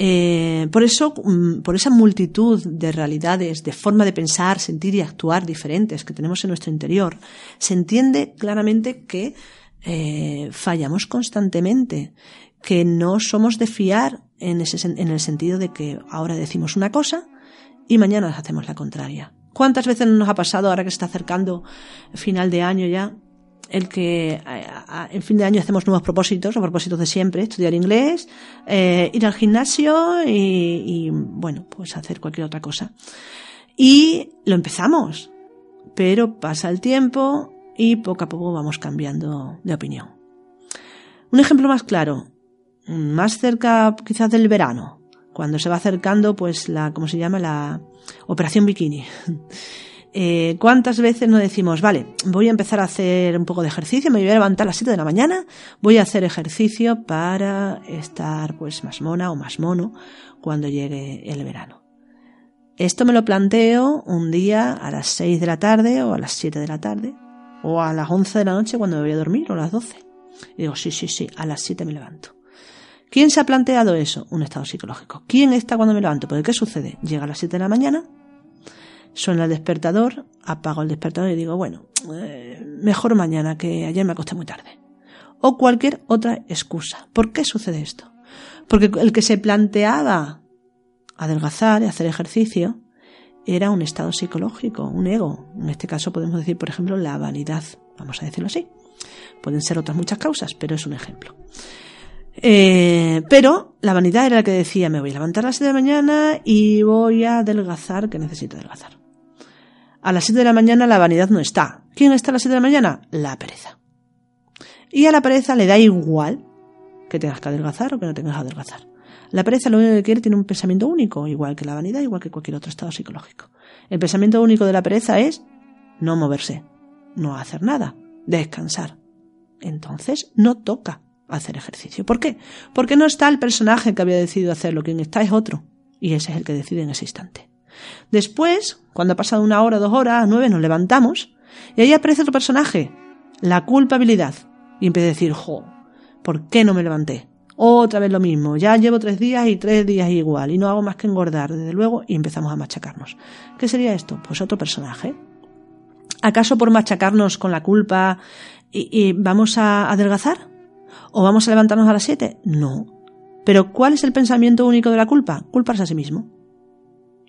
Eh, por eso, mm, por esa multitud de realidades, de forma de pensar, sentir y actuar diferentes que tenemos en nuestro interior, se entiende claramente que eh, fallamos constantemente, que no somos de fiar en, ese, en el sentido de que ahora decimos una cosa y mañana hacemos la contraria. ¿Cuántas veces nos ha pasado ahora que se está acercando final de año ya? El que en fin de año hacemos nuevos propósitos, o propósitos de siempre, estudiar inglés, eh, ir al gimnasio y, y, bueno, pues hacer cualquier otra cosa. Y lo empezamos, pero pasa el tiempo y poco a poco vamos cambiando de opinión. Un ejemplo más claro, más cerca quizás del verano, cuando se va acercando pues la, ¿cómo se llama? La operación bikini. Eh, ¿Cuántas veces no decimos, vale, voy a empezar a hacer un poco de ejercicio, me voy a levantar a las 7 de la mañana, voy a hacer ejercicio para estar pues más mona o más mono cuando llegue el verano? Esto me lo planteo un día a las 6 de la tarde o a las 7 de la tarde o a las 11 de la noche cuando me voy a dormir o a las 12. Y digo, sí, sí, sí, a las 7 me levanto. ¿Quién se ha planteado eso? Un estado psicológico. ¿Quién está cuando me levanto? Porque ¿qué sucede? Llega a las 7 de la mañana, suena el despertador, apago el despertador y digo, bueno, eh, mejor mañana que ayer me acosté muy tarde. O cualquier otra excusa. ¿Por qué sucede esto? Porque el que se planteaba adelgazar y hacer ejercicio era un estado psicológico, un ego. En este caso podemos decir, por ejemplo, la vanidad. Vamos a decirlo así. Pueden ser otras muchas causas, pero es un ejemplo. Eh, pero la vanidad era la que decía, me voy a levantar a las 7 de la mañana y voy a adelgazar, que necesito adelgazar. A las 7 de la mañana la vanidad no está. ¿Quién está a las 7 de la mañana? La pereza. Y a la pereza le da igual que tengas que adelgazar o que no tengas que adelgazar. La pereza lo único que quiere tiene un pensamiento único, igual que la vanidad, igual que cualquier otro estado psicológico. El pensamiento único de la pereza es no moverse, no hacer nada, descansar. Entonces no toca hacer ejercicio. ¿Por qué? Porque no está el personaje que había decidido hacerlo, quien está es otro. Y ese es el que decide en ese instante. Después, cuando ha pasado una hora, dos horas, nueve, nos levantamos y ahí aparece otro personaje, la culpabilidad. Y empieza a decir, jo, ¿por qué no me levanté? Otra vez lo mismo, ya llevo tres días y tres días igual y no hago más que engordar, desde luego, y empezamos a machacarnos. ¿Qué sería esto? Pues otro personaje. ¿Acaso por machacarnos con la culpa y, vamos a adelgazar? ¿O vamos a levantarnos a las siete? No. Pero ¿cuál es el pensamiento único de la culpa? Culparse a sí mismo.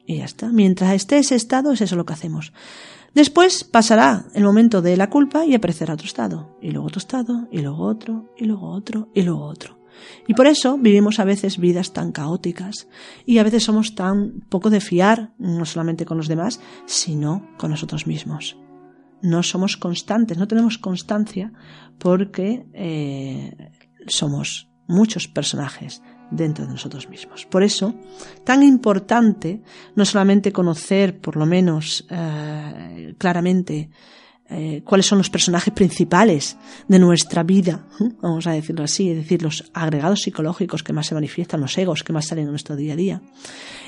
Y ya está. Mientras esté ese estado, es eso lo que hacemos. Después pasará el momento de la culpa y aparecerá otro estado. Y luego otro estado, y luego otro, y luego otro, y luego otro. Y por eso vivimos a veces vidas tan caóticas y a veces somos tan poco de fiar, no solamente con los demás, sino con nosotros mismos no somos constantes, no tenemos constancia porque eh, somos muchos personajes dentro de nosotros mismos. Por eso, tan importante no solamente conocer, por lo menos eh, claramente, eh, cuáles son los personajes principales de nuestra vida, vamos a decirlo así, es decir, los agregados psicológicos que más se manifiestan, los egos que más salen en nuestro día a día.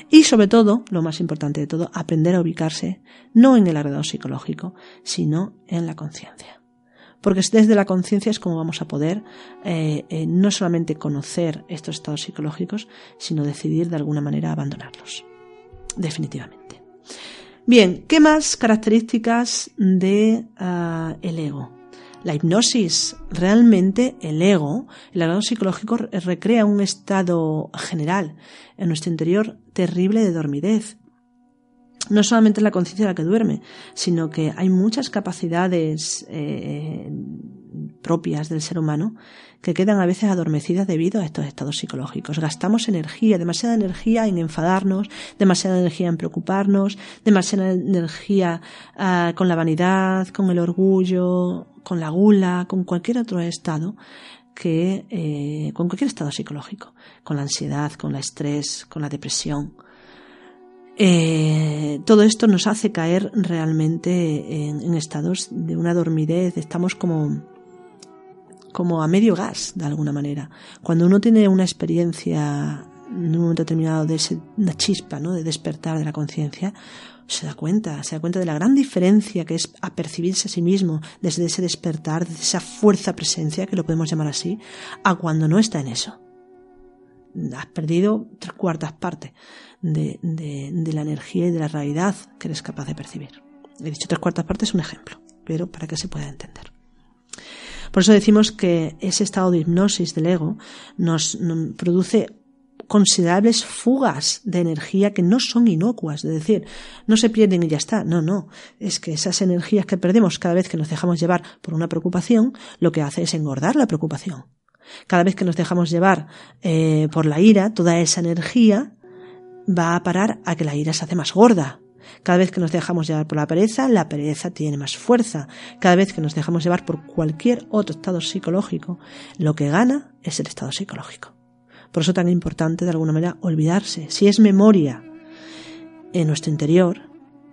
Y sobre todo, lo más importante de todo, aprender a ubicarse no en el agregado psicológico, sino en la conciencia. Porque desde la conciencia es como vamos a poder eh, eh, no solamente conocer estos estados psicológicos, sino decidir de alguna manera abandonarlos. Definitivamente. Bien, ¿qué más características de ah, el ego? La hipnosis, realmente el ego, el grado psicológico recrea un estado general en nuestro interior terrible de dormidez. No solamente la conciencia la que duerme, sino que hay muchas capacidades eh, propias del ser humano que quedan a veces adormecidas debido a estos estados psicológicos. Gastamos energía, demasiada energía en enfadarnos, demasiada energía en preocuparnos, demasiada energía ah, con la vanidad, con el orgullo, con la gula, con cualquier otro estado que, eh, con cualquier estado psicológico, con la ansiedad, con el estrés, con la depresión. Eh, todo esto nos hace caer realmente en, estados de una dormidez, estamos como como a medio gas, de alguna manera. Cuando uno tiene una experiencia en un momento determinado de una chispa, ¿no? de despertar de la conciencia, se da cuenta, se da cuenta de la gran diferencia que es apercibirse a sí mismo desde ese despertar, desde esa fuerza presencia, que lo podemos llamar así, a cuando no está en eso. has perdido tres cuartas partes de, la energía y de la realidad que eres capaz de percibir. He dicho tres cuartas partes es un ejemplo, pero para que se pueda entender. Por eso decimos que ese estado de hipnosis del ego nos produce considerables fugas de energía que no son inocuas, es decir, no se pierden y ya está, no, no, es que esas energías que perdemos cada vez que nos dejamos llevar por una preocupación, lo que hace es engordar la preocupación. Cada vez que nos dejamos llevar eh, por la ira, toda esa energía va a parar a que la ira se hace más gorda. Cada vez que nos dejamos llevar por la pereza, la pereza tiene más fuerza. Cada vez que nos dejamos llevar por cualquier otro estado psicológico, lo que gana es el estado psicológico. Por eso tan importante de alguna manera olvidarse. Si es memoria en nuestro interior,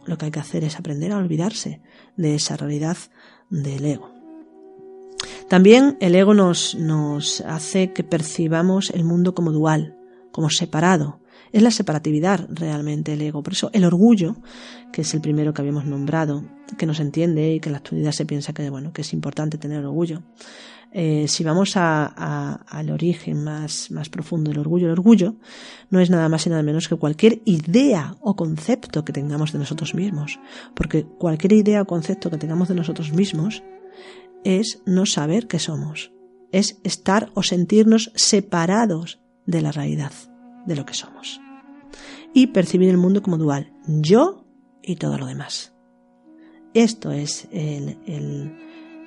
lo que hay que hacer es aprender a olvidarse de esa realidad del ego. También el ego nos, nos hace que percibamos el mundo como dual, como separado. Es la separatividad realmente el ego. Por eso el orgullo, que es el primero que habíamos nombrado, que nos entiende y que en la actualidad se piensa que, bueno, que es importante tener orgullo, eh, si vamos al origen más, más profundo del orgullo, el orgullo no es nada más y nada menos que cualquier idea o concepto que tengamos de nosotros mismos. Porque cualquier idea o concepto que tengamos de nosotros mismos es no saber qué somos. Es estar o sentirnos separados de la realidad de lo que somos. Y percibir el mundo como dual. Yo y todo lo demás. Esto es el,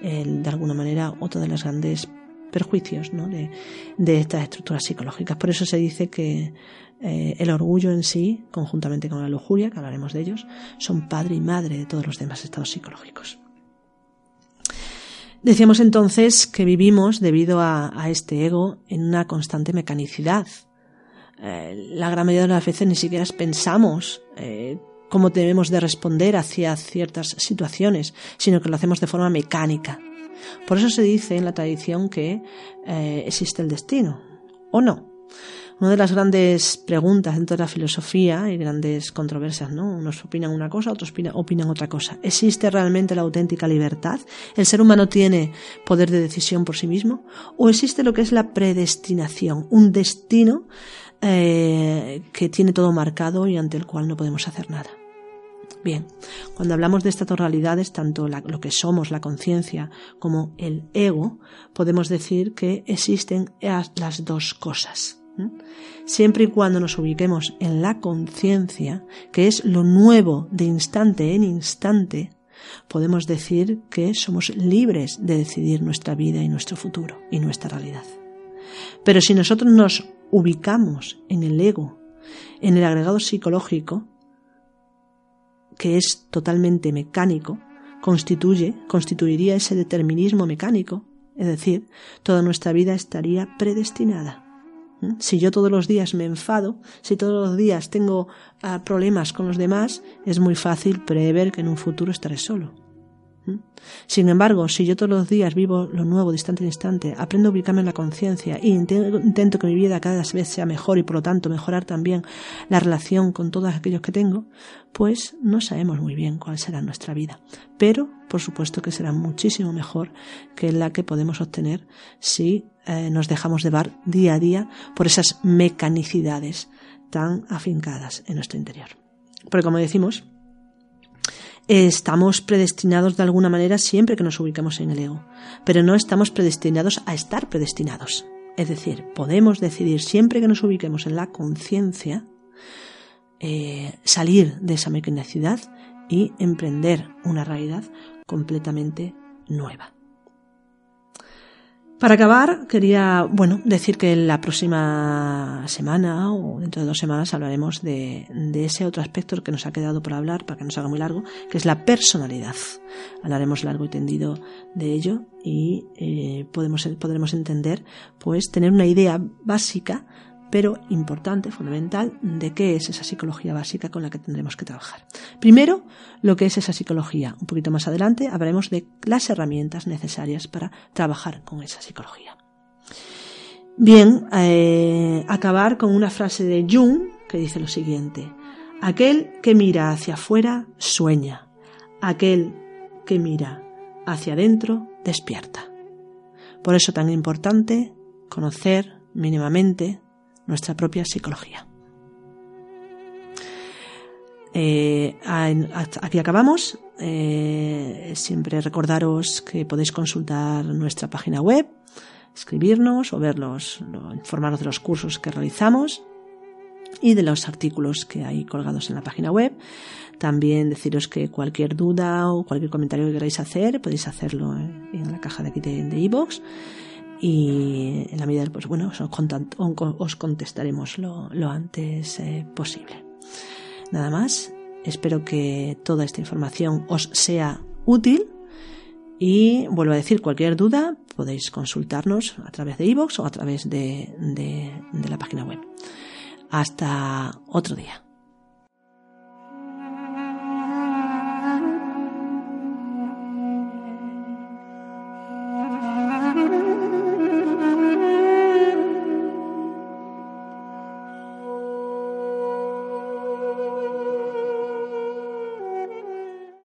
el de alguna manera otro de los grandes perjuicios ¿no? de, de, estas estructuras psicológicas. Por eso se dice que eh, el orgullo en sí, conjuntamente con la lujuria, que hablaremos de ellos, son padre y madre de todos los demás estados psicológicos. Decíamos entonces que vivimos, debido a, este ego, en una constante mecanicidad. Eh, la gran mayoría de las veces ni siquiera pensamos eh, cómo debemos de responder hacia ciertas situaciones, sino que lo hacemos de forma mecánica. Por eso se dice en la tradición que eh, existe el destino, o no. Una de las grandes preguntas dentro de la filosofía y grandes controversias, ¿no? Unos opinan una cosa, otros opinan otra cosa. ¿Existe realmente la auténtica libertad? ¿El ser humano tiene poder de decisión por sí mismo? ¿O existe lo que es la predestinación, un destino eh, que tiene todo marcado y ante el cual no podemos hacer nada? Bien, cuando hablamos de estas dos realidades, tanto lo que somos, la conciencia, como el ego, podemos decir que existen las dos cosas. Siempre y cuando nos ubiquemos en la conciencia, que es lo nuevo de instante en instante, podemos decir que somos libres de decidir nuestra vida y nuestro futuro y nuestra realidad. Pero si nosotros nos ubicamos en el ego, en el agregado psicológico, que es totalmente mecánico, constituye, constituiría ese determinismo mecánico, es decir, toda nuestra vida estaría predestinada. ¿Mm? Si yo todos los días me enfado, si todos los días tengo ah, problemas con los demás, es muy fácil prever que en un futuro estaré solo. Sin embargo, si yo todos los días vivo lo nuevo de instante en instante, aprendo a ubicarme en la conciencia e intento que mi vida cada vez sea mejor y por lo tanto mejorar también la relación con todos aquellos que tengo, pues no sabemos muy bien cuál será nuestra vida. Pero, por supuesto que será muchísimo mejor que la que podemos obtener si eh, nos dejamos llevar día a día por esas mecanicidades tan afincadas en nuestro interior. Porque como decimos, estamos predestinados de alguna manera siempre que nos ubicamos en el ego, pero no estamos predestinados a estar predestinados. Es decir, podemos decidir siempre que nos ubiquemos en la conciencia eh, salir de esa mecanicidad y emprender una realidad completamente nueva. Para acabar, quería, bueno, decir que la próxima semana o dentro de dos semanas hablaremos de, ese otro aspecto que nos ha quedado por hablar, para que no se haga muy largo, que es la personalidad. Hablaremos largo y tendido de ello y eh, podemos, podremos entender, pues, tener una idea básica pero importante, fundamental, de qué es esa psicología básica con la que tendremos que trabajar. Primero, lo que es esa psicología. Un poquito más adelante hablaremos de las herramientas necesarias para trabajar con esa psicología. Bien, eh, acabar con una frase de Jung que dice lo siguiente. Aquel que mira hacia afuera sueña. Aquel que mira hacia adentro despierta. Por eso tan importante conocer mínimamente nuestra propia psicología. Eh, aquí acabamos. Eh, siempre recordaros que podéis consultar nuestra página web, escribirnos o verlos, informaros de los cursos que realizamos y de los artículos que hay colgados en la página web. También deciros que cualquier duda o cualquier comentario que queráis hacer, podéis hacerlo en, la caja de aquí de iVoox. Y en la medida pues bueno, os, contestaremos lo, antes eh, posible. Nada más, espero que toda esta información os sea útil y vuelvo a decir, cualquier duda podéis consultarnos a través de iVoox o a través de la página web. Hasta otro día.